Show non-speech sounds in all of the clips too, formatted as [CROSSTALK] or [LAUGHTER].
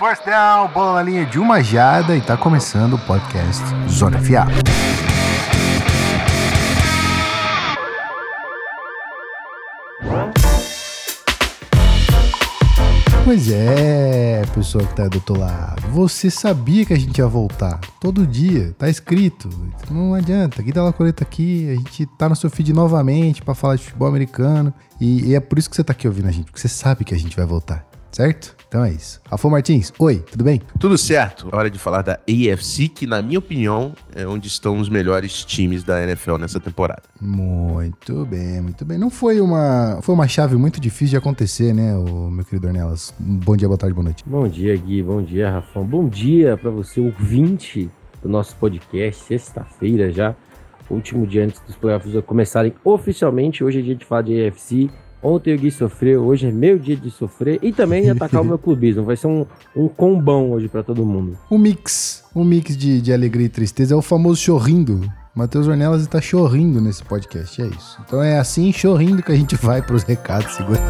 Force down, bola na linha de uma jada e tá começando o podcast Zona FA. Pois é, pessoa que tá do outro lado. Você sabia que a gente ia voltar todo dia, tá escrito. Não adianta, aqui dá uma coleta aqui, a gente tá no seu feed novamente para falar de futebol americano. E, e é por isso que você tá aqui ouvindo a gente, porque você sabe que a gente vai voltar certo? Então é isso. Rafa Martins, oi, tudo bem? Tudo certo. Hora de falar da AFC, que na minha opinião é onde estão os melhores times da NFL nessa temporada. Muito bem, muito bem. Não foi uma, foi uma chave muito difícil de acontecer, né, o meu querido Ornelas? Bom dia, boa tarde, boa noite. Bom dia, Gui. Bom dia, Rafão. Bom dia para você, ouvinte do nosso podcast, sexta-feira já, último dia antes dos playoffs começarem oficialmente. Hoje é dia de falar de AFC. Ontem o Gui sofreu, hoje é meu dia de sofrer e também [LAUGHS] atacar o meu clubismo. Vai ser um, um combão hoje para todo mundo. Um mix, um mix de, de alegria e tristeza. É o famoso chorrindo. Matheus Ornelas está chorrindo nesse podcast, é isso. Então é assim, chorrindo, que a gente vai para os recados. Segura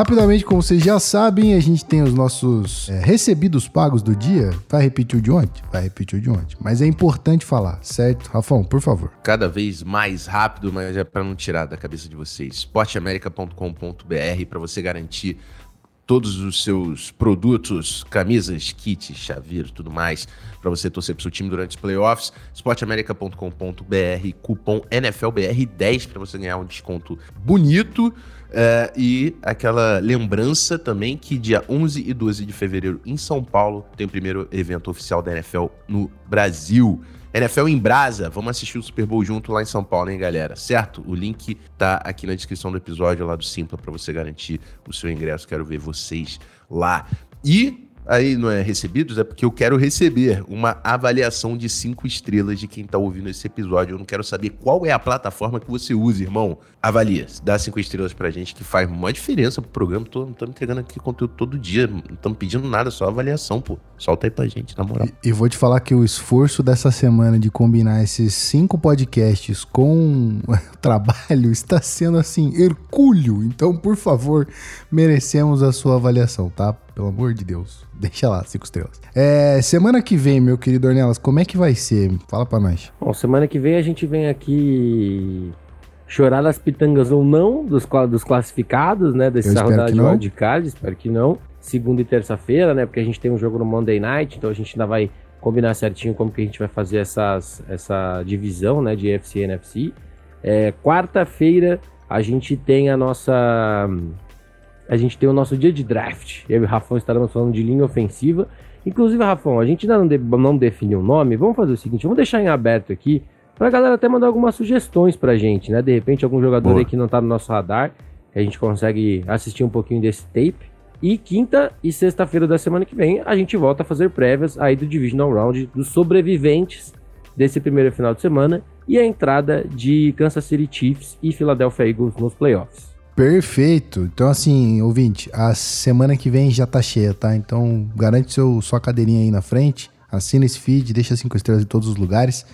Rapidamente, como vocês já sabem, a gente tem os nossos é, recebidos pagos do dia. Vai repetir o de ontem? Vai repetir o de ontem. Mas é importante falar, certo? Rafão, por favor. Cada vez mais rápido, mas é para não tirar da cabeça de vocês. esporteamerica.com.br para você garantir todos os seus produtos, camisas, kits, chaveiro, tudo mais, para você torcer pro seu time durante os playoffs. esporteamerica.com.br, cupom NFLBR10 para você ganhar um desconto bonito. É, e aquela lembrança também que dia 11 e 12 de fevereiro em São Paulo tem o primeiro evento oficial da NFL no Brasil. NFL em Brasa, vamos assistir o Super Bowl junto lá em São Paulo, hein, galera? Certo? O link tá aqui na descrição do episódio lá do Simpla para você garantir o seu ingresso. Quero ver vocês lá. E aí não é recebidos, é porque eu quero receber uma avaliação de cinco estrelas de quem tá ouvindo esse episódio. Eu não quero saber qual é a plataforma que você usa, irmão. Avalia, dá cinco estrelas pra gente, que faz uma diferença pro programa. Tô, não estamos entregando aqui conteúdo todo dia, não estamos pedindo nada, só avaliação, pô. Solta aí pra gente, na moral. E, e vou te falar que o esforço dessa semana de combinar esses cinco podcasts com [LAUGHS] trabalho está sendo assim, hercúleo. Então, por favor, merecemos a sua avaliação, tá? Pelo amor de Deus. [LAUGHS] Deixa lá, cinco estrelas. É, semana que vem, meu querido Ornelas, como é que vai ser? Fala pra nós. Bom, semana que vem a gente vem aqui chorar das pitangas ou não dos, dos classificados, né? Dessa rodada de wildcard, espero que não. Segunda e terça-feira, né? Porque a gente tem um jogo no Monday Night, então a gente ainda vai combinar certinho como que a gente vai fazer essas, essa divisão, né? De FC e NFC. É, Quarta-feira a gente tem a nossa a gente tem o nosso dia de draft. Eu e o Rafão estaremos falando de linha ofensiva. Inclusive, Rafão, a gente ainda não, de, não definiu o nome. Vamos fazer o seguinte: vamos deixar em aberto aqui pra galera até mandar algumas sugestões pra gente, né? De repente, algum jogador Boa. aí que não tá no nosso radar, a gente consegue assistir um pouquinho desse tape. E quinta e sexta-feira da semana que vem, a gente volta a fazer prévias aí do Divisional Round dos sobreviventes desse primeiro final de semana e a entrada de Kansas City Chiefs e Philadelphia Eagles nos playoffs. Perfeito. Então, assim, ouvinte, a semana que vem já tá cheia, tá? Então, garante seu, sua cadeirinha aí na frente, assina esse feed, deixa cinco estrelas em todos os lugares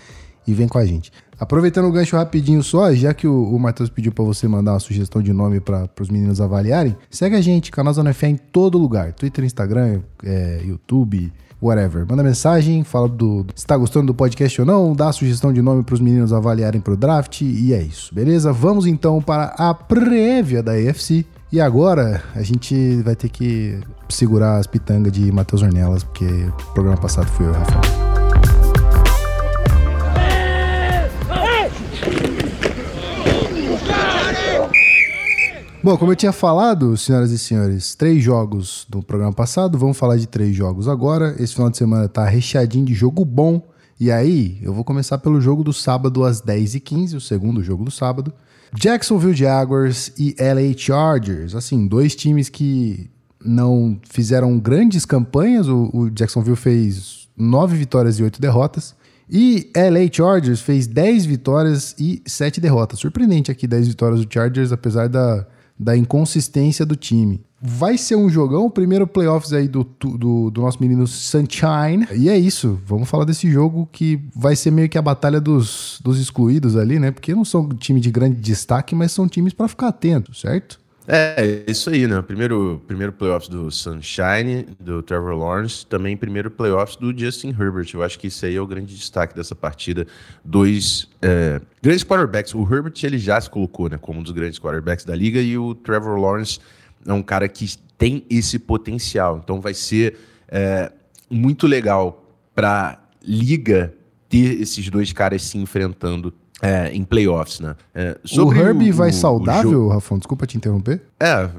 e vem com a gente. Aproveitando o gancho rapidinho só, já que o, o Matheus pediu para você mandar uma sugestão de nome para os meninos avaliarem, segue a gente, canal Zona Fé em todo lugar. Twitter, Instagram, é, YouTube, whatever. Manda mensagem, fala do, se tá gostando do podcast ou não, dá sugestão de nome para os meninos avaliarem pro draft e é isso, beleza? Vamos então para a prévia da AFC. E agora a gente vai ter que segurar as pitangas de Matheus Ornelas, porque o programa passado foi eu, Rafael. Bom, como eu tinha falado, senhoras e senhores, três jogos do programa passado, vamos falar de três jogos agora. Esse final de semana tá recheadinho de jogo bom. E aí, eu vou começar pelo jogo do sábado às 10h15, o segundo jogo do sábado. Jacksonville Jaguars e LA Chargers. Assim, dois times que não fizeram grandes campanhas. O, o Jacksonville fez nove vitórias e oito derrotas. E LA Chargers fez 10 vitórias e 7 derrotas. Surpreendente aqui 10 vitórias do Chargers, apesar da, da inconsistência do time. Vai ser um jogão, o primeiro playoffs aí do, do, do, nosso menino Sunshine. E é isso, vamos falar desse jogo que vai ser meio que a batalha dos, dos excluídos ali, né? Porque não são time de grande destaque, mas são times para ficar atento, certo? É, isso aí, né? Primeiro, primeiro playoffs do Sunshine, do Trevor Lawrence, também primeiro playoffs do Justin Herbert. Eu acho que isso aí é o grande destaque dessa partida. Dois é, grandes quarterbacks. O Herbert ele já se colocou né, como um dos grandes quarterbacks da liga e o Trevor Lawrence é um cara que tem esse potencial. Então vai ser é, muito legal para liga ter esses dois caras se enfrentando é, em playoffs, né? É, o Herbie vai saudável, Rafão? Desculpa te interromper. É,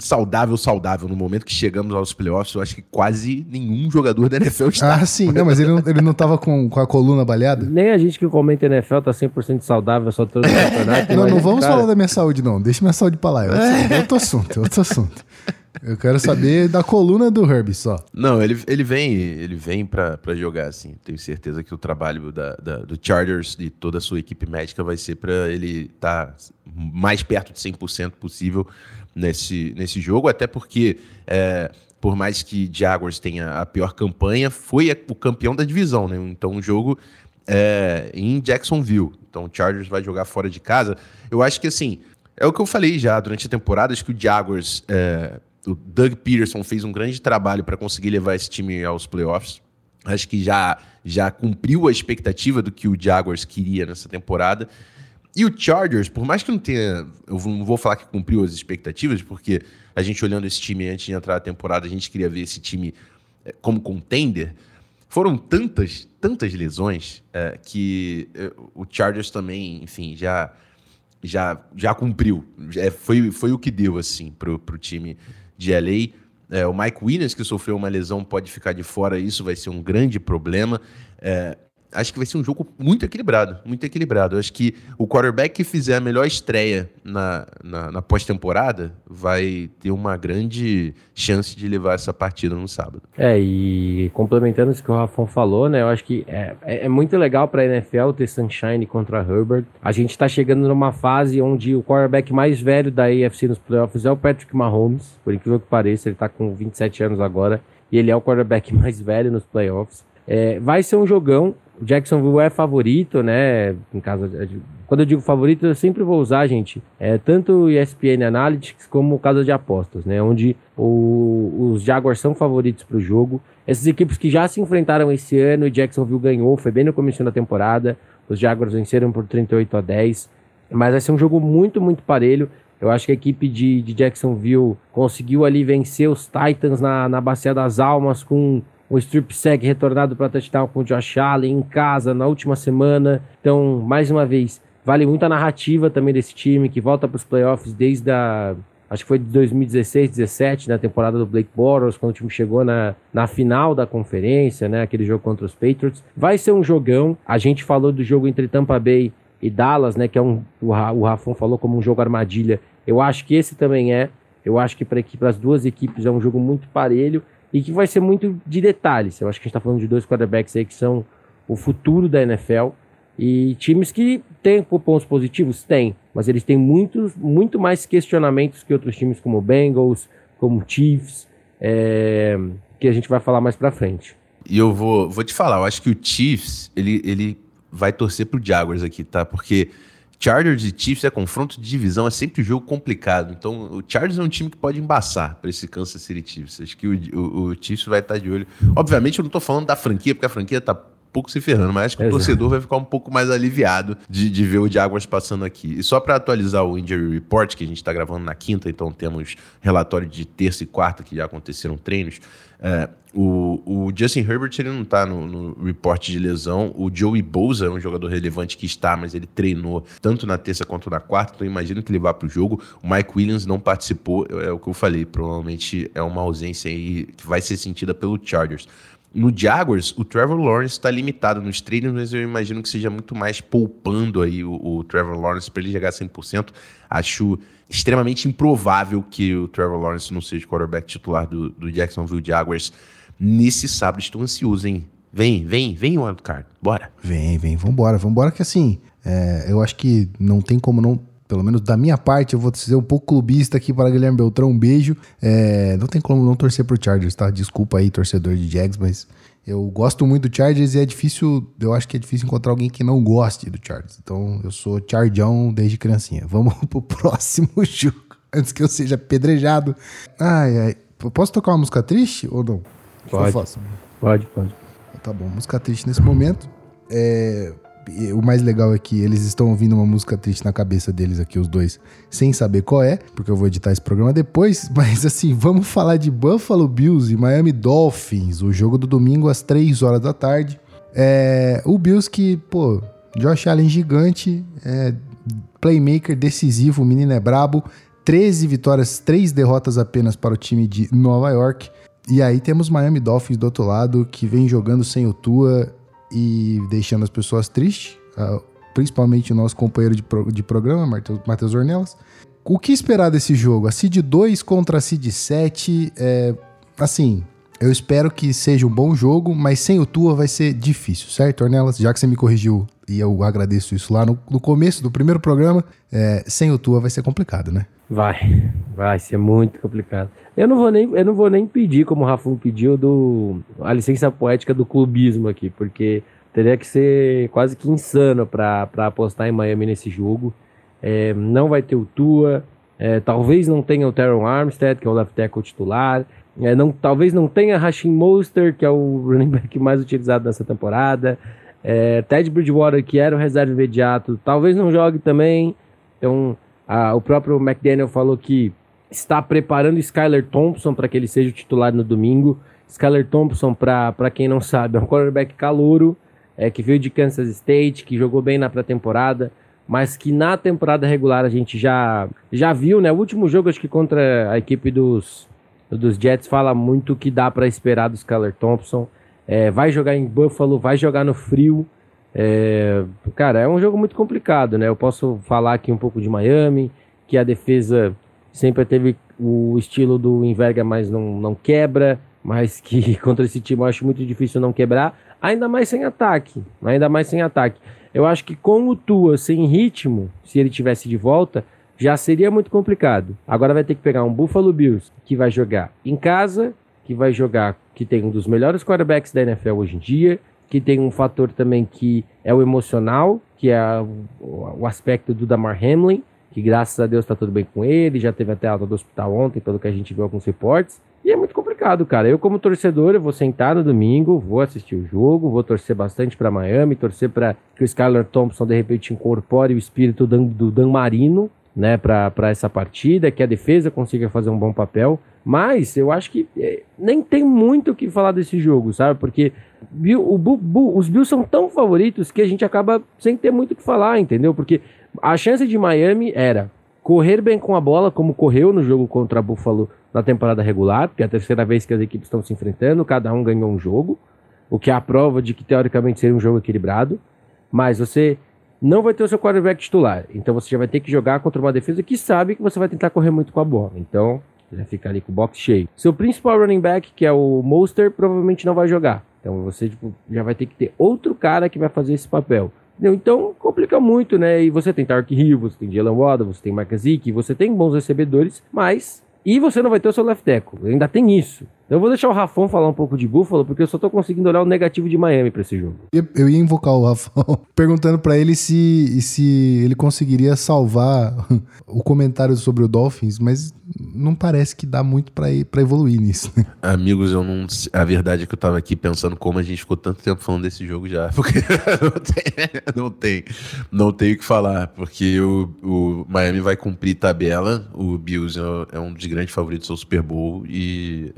saudável, saudável. No momento que chegamos aos playoffs, eu acho que quase nenhum jogador da NFL está. Ah, sim. Não, mas ele não, ele não tava com, com a coluna baleada? Nem a gente que comenta NFL tá 100% saudável, só todo [LAUGHS] campeonato. não, não vamos cara... falar da minha saúde, não. Deixa minha saúde pra lá. É outro assunto, é outro assunto. Eu quero saber da coluna do Herbie só. Não, ele, ele vem, ele vem para jogar assim. Tenho certeza que o trabalho da, da, do Chargers e toda a sua equipe médica vai ser para ele estar tá mais perto de 100% possível nesse, nesse jogo, até porque é, por mais que Jaguars tenha a pior campanha, foi o campeão da divisão, né? Então o jogo é em Jacksonville. Então o Chargers vai jogar fora de casa. Eu acho que assim, é o que eu falei já durante a temporada, acho que o Jaguars é, o Doug Peterson fez um grande trabalho para conseguir levar esse time aos playoffs. Acho que já, já cumpriu a expectativa do que o Jaguars queria nessa temporada. E o Chargers, por mais que não tenha. Eu não vou falar que cumpriu as expectativas, porque a gente olhando esse time antes de entrar na temporada, a gente queria ver esse time eh, como contender. Foram tantas, tantas lesões é, que é, o Chargers também, enfim, já já, já cumpriu. É, foi, foi o que deu, assim, pro, pro time de LA. É, o Mike Williams, que sofreu uma lesão, pode ficar de fora, isso vai ser um grande problema. É, acho que vai ser um jogo muito equilibrado, muito equilibrado. Acho que o quarterback que fizer a melhor estreia na, na, na pós-temporada vai ter uma grande chance de levar essa partida no sábado. É, e complementando isso que o Rafão falou, né, eu acho que é, é, é muito legal para a NFL ter Sunshine contra Herbert. A gente está chegando numa fase onde o quarterback mais velho da AFC nos playoffs é o Patrick Mahomes, por incrível que pareça, ele está com 27 anos agora, e ele é o quarterback [LAUGHS] mais velho nos playoffs. É, vai ser um jogão. O Jacksonville é favorito, né? Em casa quando eu digo favorito, eu sempre vou usar, gente, é, tanto o ESPN Analytics como Casa de Apostas, né? Onde o, os Jaguars são favoritos para o jogo. Essas equipes que já se enfrentaram esse ano e Jacksonville ganhou, foi bem no começo da temporada. Os Jaguars venceram por 38 a 10. Mas vai ser um jogo muito, muito parelho. Eu acho que a equipe de, de Jacksonville conseguiu ali vencer os Titans na, na Bacia das Almas com o strip sack retornado para touchdown com o Josh Allen em casa na última semana. Então, mais uma vez, vale muito a narrativa também desse time que volta para os playoffs desde a acho que foi de 2016, 17, na né, temporada do Blake Bortles, quando o time chegou na, na final da conferência, né, aquele jogo contra os Patriots. Vai ser um jogão. A gente falou do jogo entre Tampa Bay e Dallas, né, que é um o, o Rafon falou como um jogo armadilha. Eu acho que esse também é. Eu acho que para as duas equipes é um jogo muito parelho e que vai ser muito de detalhes. Eu acho que a gente está falando de dois quarterbacks aí que são o futuro da NFL e times que têm pontos positivos? Tem, mas eles têm muitos, muito mais questionamentos que outros times como Bengals, como Chiefs, é, que a gente vai falar mais para frente. E eu vou, vou te falar, eu acho que o Chiefs, ele, ele vai torcer pro Jaguars aqui, tá? Porque Chargers e Chiefs é confronto de divisão, é sempre um jogo complicado. Então, o Chargers é um time que pode embaçar para esse Kansas City Chiefs. Acho que o, o, o, Chiefs vai estar de olho. Obviamente, eu não estou falando da franquia, porque a franquia está pouco se ferrando, mas acho que Exato. o torcedor vai ficar um pouco mais aliviado de, de ver o Jaguars passando aqui. E só para atualizar o Injury Report, que a gente está gravando na quinta, então temos relatório de terça e quarta que já aconteceram treinos. É, o, o, Justin Herbert ele não está no, no reporte de lesão. O Joey Bosa é um jogador relevante que está, mas ele treinou tanto na terça quanto na quarta, então imagino que ele vá para o jogo. O Mike Williams não participou, é o que eu falei, provavelmente é uma ausência aí que vai ser sentida pelo Chargers. No Jaguars, o Trevor Lawrence está limitado nos treinos, mas eu imagino que seja muito mais poupando aí o, o Trevor Lawrence para ele chegar a 100%. Acho extremamente improvável que o Trevor Lawrence não seja o quarterback titular do, do Jacksonville Jaguars nesse sábado. Estou ansioso, hein? Vem, vem, vem, Wildcard. Bora. Vem, vem, vambora, vambora que assim, é, eu acho que não tem como não pelo menos da minha parte, eu vou ser um pouco clubista aqui para Guilherme Beltrão. Um beijo. É, não tem como não torcer pro Chargers, tá? Desculpa aí, torcedor de Jags, mas eu gosto muito do Chargers e é difícil, eu acho que é difícil encontrar alguém que não goste do Chargers. Então eu sou Charjão desde criancinha. Vamos [LAUGHS] pro próximo [LAUGHS] jogo, antes que eu seja apedrejado. Ai, ai. Posso tocar uma música triste ou não? Pode. Pode, pode. Tá bom, música triste nesse momento. É, o mais legal é que eles estão ouvindo uma música triste na cabeça deles aqui, os dois, sem saber qual é, porque eu vou editar esse programa depois. [LAUGHS] Mas assim, vamos falar de Buffalo Bills e Miami Dolphins, o jogo do domingo às 3 horas da tarde. É, o Bills que, pô, Josh Allen gigante, é, playmaker decisivo, o menino é brabo. 13 vitórias, 3 derrotas apenas para o time de Nova York. E aí temos Miami Dolphins do outro lado, que vem jogando sem o Tua e deixando as pessoas tristes, principalmente o nosso companheiro de, pro, de programa, Matheus Ornelas. O que esperar desse jogo? A Seed 2 contra a Seed 7, é, assim, eu espero que seja um bom jogo, mas sem o Tua vai ser difícil, certo, Ornelas? Já que você me corrigiu e eu agradeço isso lá no, no começo do primeiro programa, é, sem o Tua vai ser complicado, né? Vai, vai ser muito complicado. Eu não vou nem, eu não vou nem pedir, como o Rafun pediu, do, a licença poética do clubismo aqui, porque teria que ser quase que insano para apostar em Miami nesse jogo. É, não vai ter o Tua, é, talvez não tenha o Teron Armstead, que é o left tackle titular. É, não, talvez não tenha Rashim Monster, que é o running back mais utilizado nessa temporada. É, Ted Bridgewater, que era o reserva imediato, talvez não jogue também. Então, a, o próprio McDaniel falou que está preparando Skyler Thompson para que ele seja o titular no domingo. Skyler Thompson, para quem não sabe, é um quarterback calouro, é, que veio de Kansas State, que jogou bem na pré-temporada, mas que na temporada regular a gente já, já viu, né? O último jogo, acho que contra a equipe dos, dos Jets, fala muito que dá para esperar do Skyler Thompson. É, vai jogar em Buffalo, vai jogar no frio. É, cara, é um jogo muito complicado, né? Eu posso falar aqui um pouco de Miami, que a defesa sempre teve o estilo do Inverga, mas não, não quebra, mas que [LAUGHS] contra esse time eu acho muito difícil não quebrar, ainda mais sem ataque, ainda mais sem ataque. Eu acho que com o Tua sem ritmo, se ele tivesse de volta, já seria muito complicado. Agora vai ter que pegar um Buffalo Bills que vai jogar em casa, que vai jogar, que tem um dos melhores quarterbacks da NFL hoje em dia, que tem um fator também que é o emocional, que é o, aspecto do Damar Hamlin, que graças a Deus tá tudo bem com ele, já teve até alta do hospital ontem, pelo que a gente viu alguns reportes. E é muito complicado, cara. Eu, como torcedor, eu vou sentar no domingo, vou assistir o jogo, vou torcer bastante para Miami, torcer para que o Skylar Thompson de repente incorpore o espírito do Dan Marino, né, para essa partida, que a defesa consiga fazer um bom papel. Mas eu acho que é, nem tem muito o que falar desse jogo, sabe? Porque o, os Bills são tão favoritos que a gente acaba sem ter muito o que falar, entendeu? Porque a chance de Miami era correr bem com a bola, como correu no jogo contra Buffalo na temporada regular, porque é a terceira vez que as equipes estão se enfrentando, cada um ganhou um jogo, o que é a prova de que teoricamente seria um jogo equilibrado. Mas você não vai ter o seu quarterback titular, então você já vai ter que jogar contra uma defesa que sabe que você vai tentar correr muito com a bola. Então, já fica ali com o box cheio. Seu principal running back, que é o Monster, provavelmente não vai jogar. Então você tipo, já vai ter que ter outro cara que vai fazer esse papel. Então complica muito, né? E você tem Tark Hill, você tem Jalen Waddle, você tem Mark Zeke, você tem bons recebedores, mas e você não vai ter o seu left tackle. Ainda tem isso. Eu vou deixar o Rafão falar um pouco de Buffalo, porque eu só tô conseguindo olhar o negativo de Miami para esse jogo. Eu ia invocar o Rafão, [LAUGHS] perguntando para ele se, se ele conseguiria salvar [LAUGHS] o comentário sobre o Dolphins, mas não parece que dá muito para evoluir nisso. Né? Amigos, eu não. A verdade é que eu tava aqui pensando como a gente ficou tanto tempo falando desse jogo já. [LAUGHS] Porque não tem, não tem, não tem o que falar. Porque o, o Miami vai cumprir tabela. O Bills é, é um dos grandes favoritos ao Super Bowl e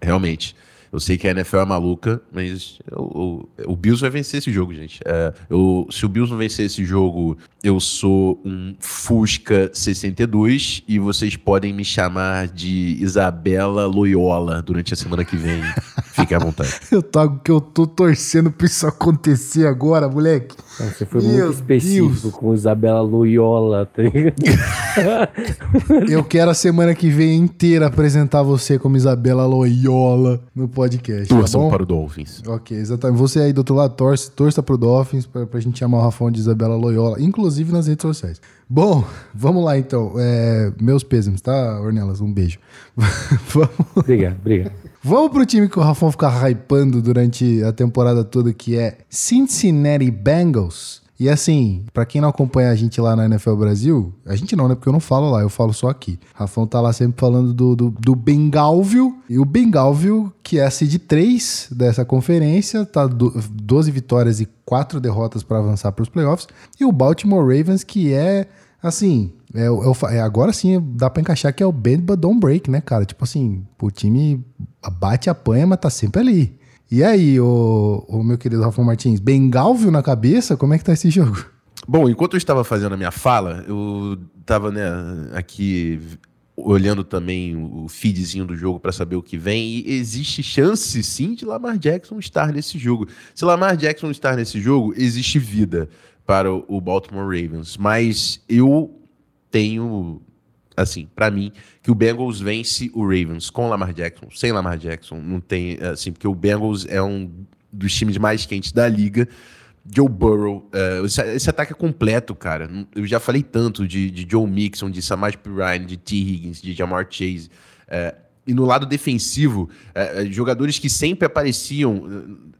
realmente. Eu sei que a NFL é maluca, mas o, o, Bills vai vencer esse jogo, gente. É, eu, se o Bills não vencer esse jogo, eu sou um Fusca 62 e vocês podem me chamar de Isabela Loyola durante a semana que vem. [LAUGHS] Fique à vontade. [LAUGHS] eu, tô, que eu tô torcendo pra isso acontecer agora, moleque. Você foi Meu muito específico Deus. com Isabela Loyola, tá [LAUGHS] Eu quero a semana que vem inteira apresentar você como Isabela Loyola no podcast. Torçam tá para o Dolphins. Ok, exatamente. Você aí do outro lado, torce, torça pro Dolphins pra, pra gente chamar o Rafão de Isabela Loyola, inclusive nas redes sociais. Bom, vamos lá então. É, meus pêsames, tá, Ornelas? Um beijo. [LAUGHS] vamos. Obrigado, obrigado. Vamos pro time que o Rafão fica hypando durante a temporada toda, que é Cincinnati Bengals. E assim, para quem não acompanha a gente lá na NFL Brasil, a gente não, né? Porque eu não falo lá, eu falo só aqui. Rafão tá lá sempre falando do, do, do Bengalville. E o Bengalville, que é a seed 3 dessa conferência, tá do, 12 vitórias e 4 derrotas para avançar para os playoffs. E o Baltimore Ravens, que é, assim, é, é, agora sim dá pra encaixar que é o bend but don't break, né, cara? Tipo assim, o time bate, apanha, mas tá sempre ali. E aí, o, o meu querido Rafa Martins, Bengalvio na cabeça? Como é que tá esse jogo? Bom, enquanto eu estava fazendo a minha fala, eu estava né, aqui olhando também o feedzinho do jogo para saber o que vem e existe chance sim de Lamar Jackson estar nesse jogo. Se Lamar Jackson estar nesse jogo, existe vida para o Baltimore Ravens, mas eu tenho, assim, para mim, que o Bengals vence o Ravens com Lamar Jackson, sem Lamar Jackson, não tem, assim, porque o Bengals é um dos times mais quentes da liga. Joe Burrow, uh, esse, esse, ataque é completo, cara. Eu já falei tanto de, de Joe Mixon, de Samaj Pirine, de T. Higgins, de Jamar Chase. Uh, e no lado defensivo, uh, jogadores que sempre apareciam,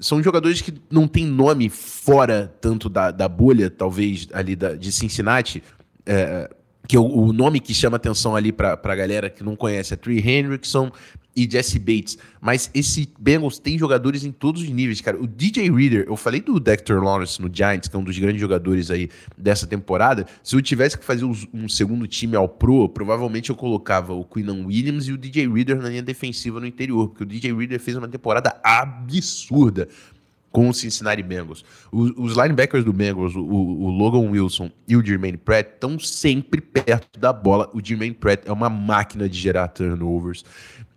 são jogadores que não têm nome fora tanto da, da bolha, talvez, ali da, de Cincinnati que o, o, nome que chama atenção ali para a galera que não conhece é Trey Hendrickson e Jesse Bates. Mas esse Bengals tem jogadores em todos os níveis, cara. O DJ Reader, eu falei do Dexter Lawrence no Giants, que é um dos grandes jogadores aí dessa temporada. Se eu tivesse que fazer um segundo time ao pro, provavelmente eu colocava o Quinnan Williams e o DJ Reader na linha defensiva no interior, porque o DJ Reader fez uma temporada absurda com o Cincinnati Bengals. Os, linebackers do Bengals, o, o, Logan Wilson e o Jermaine Pratt, estão sempre perto da bola. O Jermaine Pratt é uma máquina de gerar turnovers.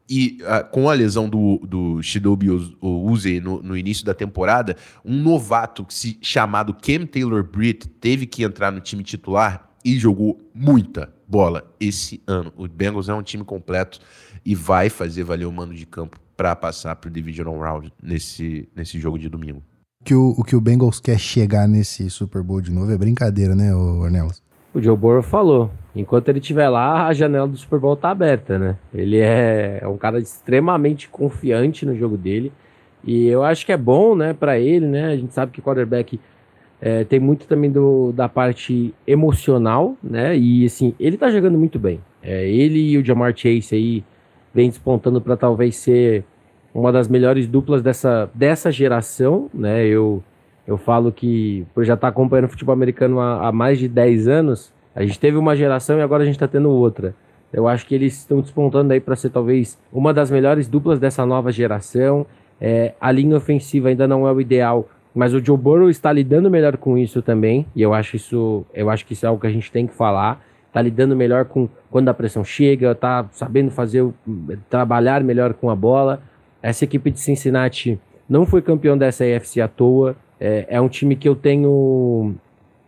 E uh, com a lesão do, do Shidobi Uze no, no, início da temporada, um novato se, chamado Cam Taylor Britt teve que entrar no time titular e jogou muita bola esse ano. O Bengals é um time completo e vai fazer valer o mando de campo para passar para o Divisional Round nesse, nesse jogo de domingo. Que o, o que o Bengals quer chegar nesse Super Bowl de novo é brincadeira, né, Ornelas? O Joe Burrow falou, enquanto ele estiver lá, a janela do Super Bowl tá aberta, né? Ele é, é um cara extremamente confiante no jogo dele. E eu acho que é bom, né, para ele, né? A gente sabe que o quarterback é, tem muito também do, da parte emocional, né? E assim, ele tá jogando muito bem. É, ele e o Jamar Chase aí vem despontando para talvez ser uma das melhores duplas dessa, dessa geração, né? Eu, eu falo que por já estar tá acompanhando futebol americano há, há, mais de 10 anos, a gente teve uma geração e agora a gente está tendo outra. Eu acho que eles estão despontando aí para ser talvez uma das melhores duplas dessa nova geração. É, a linha ofensiva ainda não é o ideal, mas o Joe Burrow está lidando melhor com isso também, e eu acho isso, eu acho que isso é algo que a gente tem que falar tá lidando melhor com quando a pressão chega, tá sabendo fazer trabalhar melhor com a bola. Essa equipe de Cincinnati não foi campeão dessa AFC à toa. É, é um time que eu tenho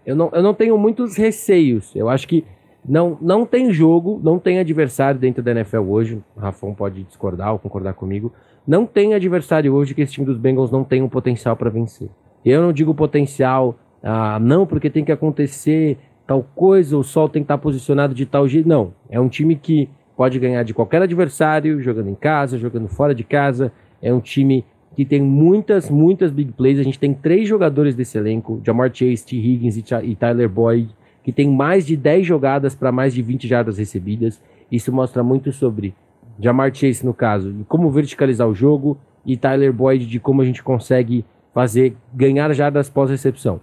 eu não, eu não tenho muitos receios. Eu acho que não, não tem jogo, não tem adversário dentro da NFL hoje. O Rafão pode discordar ou concordar comigo. Não tem adversário hoje que esse time dos Bengals não tem um potencial para vencer. Eu não digo potencial, ah, não, porque tem que acontecer tal coisa, o Sol tem que estar posicionado de tal jeito. Não, é um time que pode ganhar de qualquer adversário, jogando em casa, jogando fora de casa. É um time que tem muitas, muitas big plays. A gente tem três jogadores desse elenco, Jamar Chase, T. Higgins e Tyler Boyd, que tem mais de 10 jogadas para mais de 20 jardas recebidas. Isso mostra muito sobre Jamar Chase, no caso, de como verticalizar o jogo, e Tyler Boyd de como a gente consegue fazer ganhar jardas pós-recepção.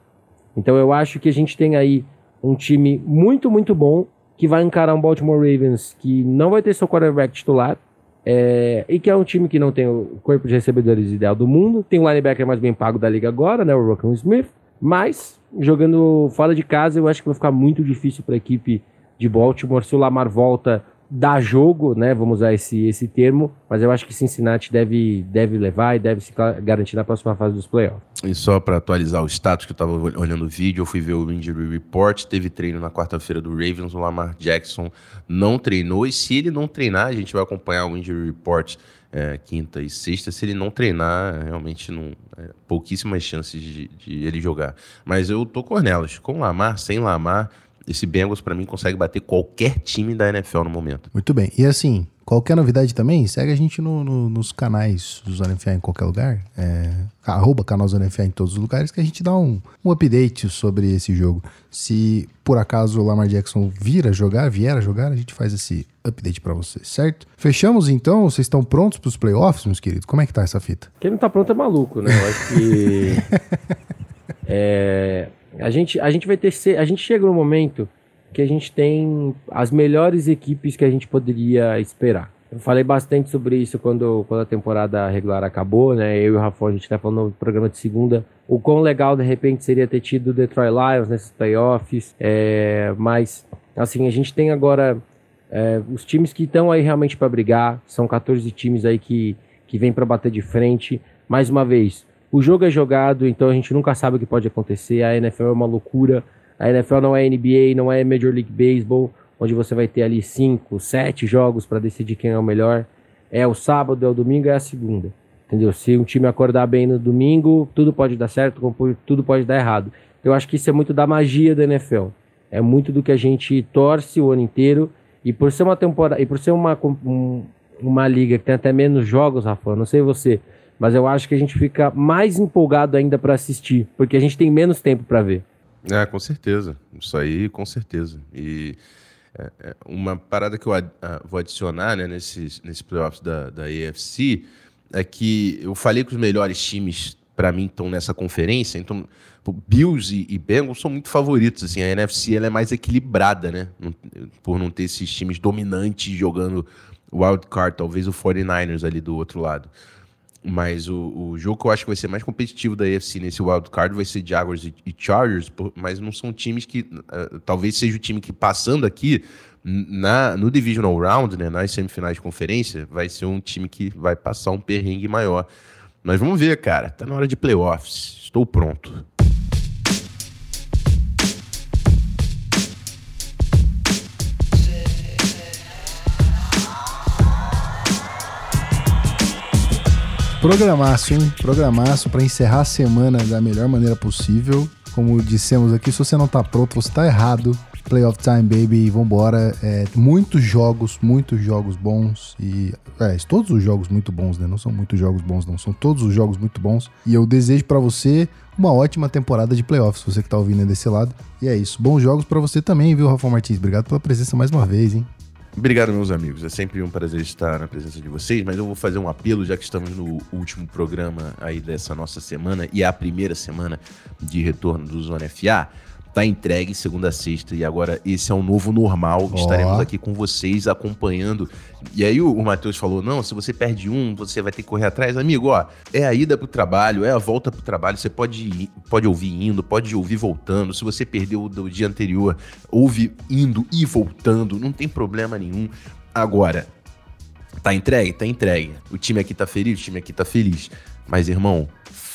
Então eu acho que a gente tem aí um time muito, muito bom que vai encarar um Baltimore Ravens que não vai ter seu quarterback titular é, e que é um time que não tem o corpo de recebedores ideal do mundo. Tem o linebacker mais bem pago da liga agora, né, o Rockin Smith. Mas, jogando fora de casa, eu acho que vai ficar muito difícil para a equipe de Baltimore. Se o Lamar volta dar jogo, né? Vamos usar esse, esse termo, mas eu acho que Cincinnati deve, deve levar e deve se garantir na próxima fase dos playoffs. E só para atualizar o status que eu estava olhando o vídeo, eu fui ver o injury report, teve treino na quarta-feira do Ravens, o Lamar Jackson não treinou e se ele não treinar, a gente vai acompanhar o injury report é, quinta e sexta. Se ele não treinar, realmente não é, pouquíssimas chances de, de, ele jogar. Mas eu tô com Ornelas, com Lamar, sem Lamar esse Bengals, para mim, consegue bater qualquer time da NFL no momento. Muito bem. E assim, qualquer novidade também, segue a gente no, no, nos canais do Zona FA em qualquer lugar. É, arroba canal Zona FA em todos os lugares, que a gente dá um, um update sobre esse jogo. Se por acaso o Lamar Jackson vir a jogar, vier a jogar, a gente faz esse update para vocês, certo? Fechamos então? Vocês estão prontos para os playoffs, meus queridos? Como é que tá essa fita? Quem não tá pronto é maluco, né? Eu acho que. [LAUGHS] é, a gente, a gente vai ter. A gente chega no momento que a gente tem as melhores equipes que a gente poderia esperar. Eu falei bastante sobre isso quando, quando a temporada regular acabou, né? Eu e o Rafa, a gente tá falando no programa de segunda. O quão legal, de repente, seria ter tido o Detroit Lions nesses playoffs. É, mas, assim, a gente tem agora é, os times que estão aí realmente para brigar. São 14 times aí que, que vêm para bater de frente. Mais uma vez, o jogo é jogado, então a gente nunca sabe o que pode acontecer. A NFL é uma loucura. A NFL não é NBA, não é Major League Baseball, onde você vai ter ali cinco, sete jogos para decidir quem é o melhor. É o sábado, é o domingo, é a segunda. Entendeu? Se um time acordar bem no domingo, tudo pode dar certo, tudo pode dar errado. Eu acho que isso é muito da magia da NFL. É muito do que a gente torce o ano inteiro. E por ser uma temporada, e por ser uma, um, uma liga que tem até menos jogos, Rafa, não sei você, mas eu acho que a gente fica mais empolgado ainda para assistir, porque a gente tem menos tempo para ver. É, com certeza. Isso aí, com certeza. E é, é uma parada que eu ad, uh, vou adicionar né, nesses, nesses playoffs da, da AFC é que eu falei que os melhores times, para mim, estão nessa conferência. Então, Bills e, e Bengals são muito favoritos. Assim, a NFC ela é mais equilibrada, né? Por não ter esses times dominantes jogando wild card, talvez o 49ers ali do outro lado. Mas o, o, jogo que eu acho que vai ser mais competitivo da AFC nesse wild card vai ser Jaguars e, e Chargers, por, mas não são times que. Uh, talvez seja o time que passando aqui na, no Divisional Round, né, nas semifinais de conferência, vai ser um time que vai passar um perrengue maior. Mas vamos ver, cara. Tá na hora de playoffs. Estou pronto. Programaço, hein? Programaço para encerrar a semana da melhor maneira possível. Como dissemos aqui, se você não tá pronto, você tá errado. Playoff time, baby, vambora. É, muitos jogos, muitos jogos bons. E. É, todos os jogos muito bons, né? Não são muitos jogos bons, não. São todos os jogos muito bons. E eu desejo para você uma ótima temporada de playoffs, você que tá ouvindo desse lado. E é isso. Bons jogos para você também, viu, Rafa Martins? Obrigado pela presença mais uma vez, hein? Obrigado, meus amigos. É sempre um prazer estar na presença de vocês, mas eu vou fazer um apelo, já que estamos no último programa aí dessa nossa semana e é a primeira semana de retorno do Zona FA. Tá entregue segunda a sexta e agora esse é o novo normal. Oh. Estaremos aqui com vocês acompanhando. E aí o, o Matheus falou: não, se você perde um, você vai ter que correr atrás. Amigo, ó, é a ida pro trabalho, é a volta pro trabalho. Você pode, ir, pode ouvir indo, pode ouvir voltando. Se você perdeu do dia anterior, ouve indo e voltando, não tem problema nenhum. Agora, tá entregue? Tá entregue. O time aqui tá feliz, o time aqui tá feliz. Mas, irmão,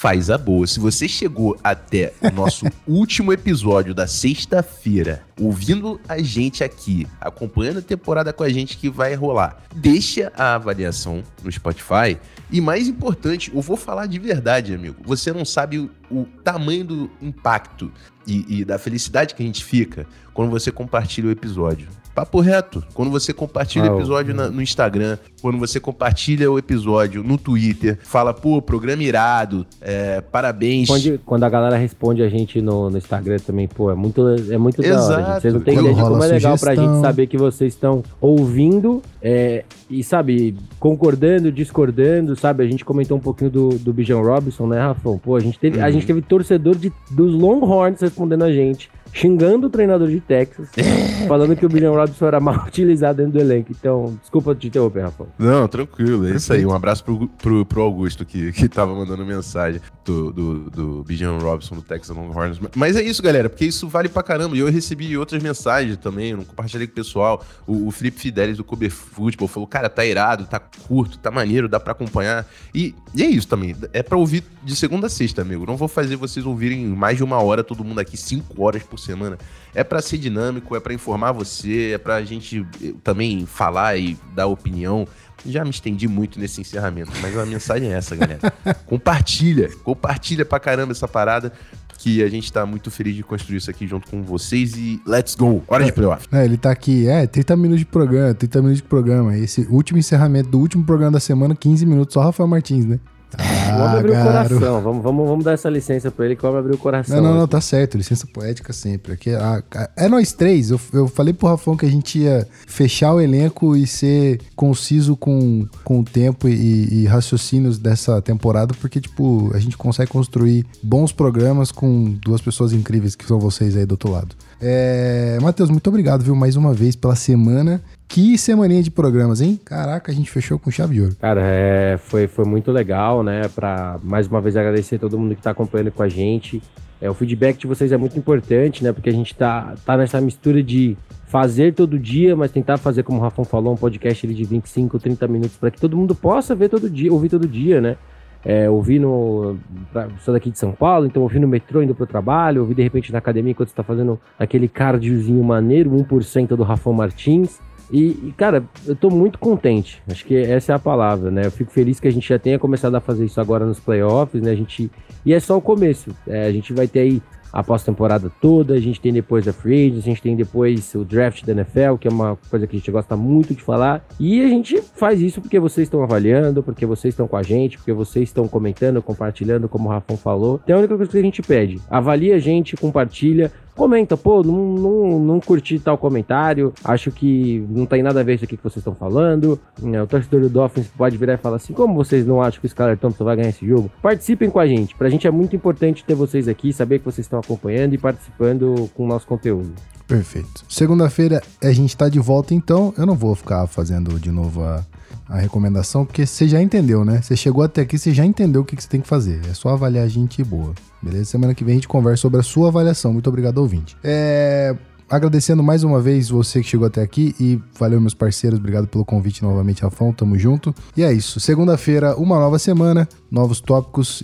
faz a boa. Se você chegou até o nosso [LAUGHS] último episódio da sexta-feira, ouvindo a gente aqui, acompanhando a temporada com a gente que vai rolar, deixa a avaliação no Spotify. E mais importante, eu vou falar de verdade, amigo. Você não sabe o, o tamanho do impacto e, e da felicidade que a gente fica quando você compartilha o episódio. Papo reto. Quando você compartilha o episódio na, no Instagram, quando você compartilha o episódio no Twitter, fala, pô, programa irado, é, parabéns. Quando, quando, a galera responde a gente no, no, Instagram também, pô, é muito, é muito Exato. da hora. Gente. Vocês não têm ideia de como é legal pra gente saber que vocês estão ouvindo é, e, sabe, concordando, discordando, sabe? A gente comentou um pouquinho do, do Bijan Robinson, né, Rafão? Pô, a gente teve, uhum. a gente teve torcedor de, dos Longhorns respondendo a gente xingando o treinador de Texas, [LAUGHS] falando que o Bijan Robinson era mal [LAUGHS] utilizado dentro do elenco. Então, desculpa te interromper, Rafa. Não, tranquilo, é isso aí. Um abraço pro, pro, pro Augusto que, [LAUGHS] que tava mandando mensagem do, do, do Bijan Robinson do Texas Longhorns. Mas é isso, galera, porque isso vale pra caramba. E eu recebi outras mensagens também, eu não compartilhei com o pessoal. O, o Felipe Fidelis do Kobe Football falou, cara, tá irado, tá curto, tá maneiro, dá pra acompanhar. E, e é isso também, é pra ouvir de segunda a sexta, amigo. Não vou fazer vocês ouvirem mais de uma hora, todo mundo aqui, cinco horas por semana. É para ser dinâmico, é para informar você, é pra gente eh, também falar e dar opinião. Já me estendi muito nesse encerramento, mas a mensagem é essa, galera. [LAUGHS] compartilha, compartilha pra caramba essa parada que a gente tá muito feliz de construir isso aqui junto com vocês e let's go! Hora de playoff. É, ele tá aqui, é, 30 minutos de programa, 30 minutos de programa. Esse último encerramento do último programa da semana, 15 minutos, só Rafael Martins, né? Ah, vamos abrir o coração. Vamos, vamos, vamos dar essa licença pra ele que vamos abrir o coração. Não, não, não, tá certo. Licença poética sempre. Aqui, a, a, é nós três. Eu, eu falei pro Rafão que a gente ia fechar o elenco e ser conciso com, com o tempo e, e raciocínios dessa temporada, porque, tipo, a gente consegue construir bons programas com duas pessoas incríveis que são vocês aí do outro lado. É, Matheus, muito obrigado, viu, mais uma vez pela semana. Que semaninha de programas, hein? Caraca, a gente fechou com chave de ouro. Cara, é, foi, foi muito legal, né? Pra mais uma vez agradecer todo mundo que tá acompanhando com a gente. É, o feedback de vocês é muito importante, né? Porque a gente tá, tá nessa mistura de fazer todo dia, mas tentar fazer, como o Rafão falou, um podcast de 25, 30 minutos para que todo mundo possa ver todo dia, ouvir todo dia, né? É, ouvir no. Pra, sou daqui de São Paulo, então ouvir no metrô indo pro trabalho, ouvir de repente na academia enquanto você tá fazendo aquele cardiozinho maneiro, 1% do Rafão Martins. E, e, cara, eu tô muito contente. Acho que essa é a palavra, né? Eu fico feliz que a gente já tenha começado a fazer isso agora nos playoffs, né? A gente... E é só o começo. É, a gente vai ter aí a pós-temporada toda, a gente tem depois a Free Agents, a gente tem depois o draft da NFL, que é uma coisa que a gente gosta muito de falar. E a gente faz isso porque vocês estão avaliando, porque vocês estão com a gente, porque vocês estão comentando, compartilhando, como o Rafão falou. Então é a única coisa que a gente pede. Avalie a gente, compartilha, comenta, pô, não, não, não curti tal comentário, acho que não tem nada a ver isso aqui que vocês estão falando. É, o torcedor do Dolphins pode virar e falar assim: como vocês não acham que o Skyler Thompson vai ganhar esse jogo? Participem com a gente. Pra gente é muito importante ter vocês aqui, saber que vocês estão acompanhando e participando com o nosso conteúdo. Perfeito. Segunda-feira a gente tá de volta, então eu não vou ficar fazendo de novo a, a recomendação, porque você já entendeu, né? Você chegou até aqui, você já entendeu o que, que você tem que fazer. É só avaliar a gente boa. Beleza? Semana que vem a gente conversa sobre a sua avaliação. Muito obrigado, ouvinte. É agradecendo mais uma vez você que chegou até aqui e valeu meus parceiros, obrigado pelo convite novamente, Rafão, tamo junto. E é isso, segunda-feira, uma nova semana, novos tópicos,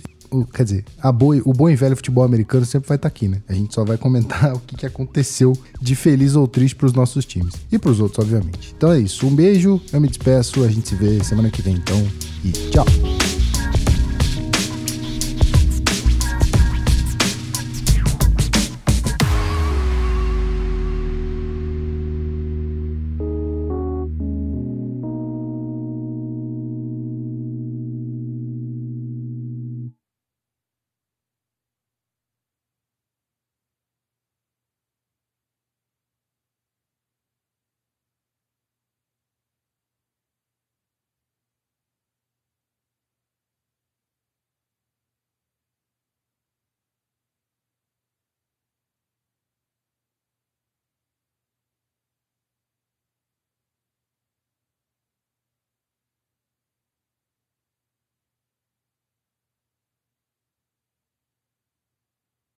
quer dizer, a boi, o bom e velho futebol americano sempre vai estar tá aqui, né? A gente só vai comentar [LAUGHS] o que, que aconteceu de feliz ou triste para os nossos times e para os outros, obviamente. Então é isso, um beijo, eu me despeço, a gente se vê semana que vem então e tchau.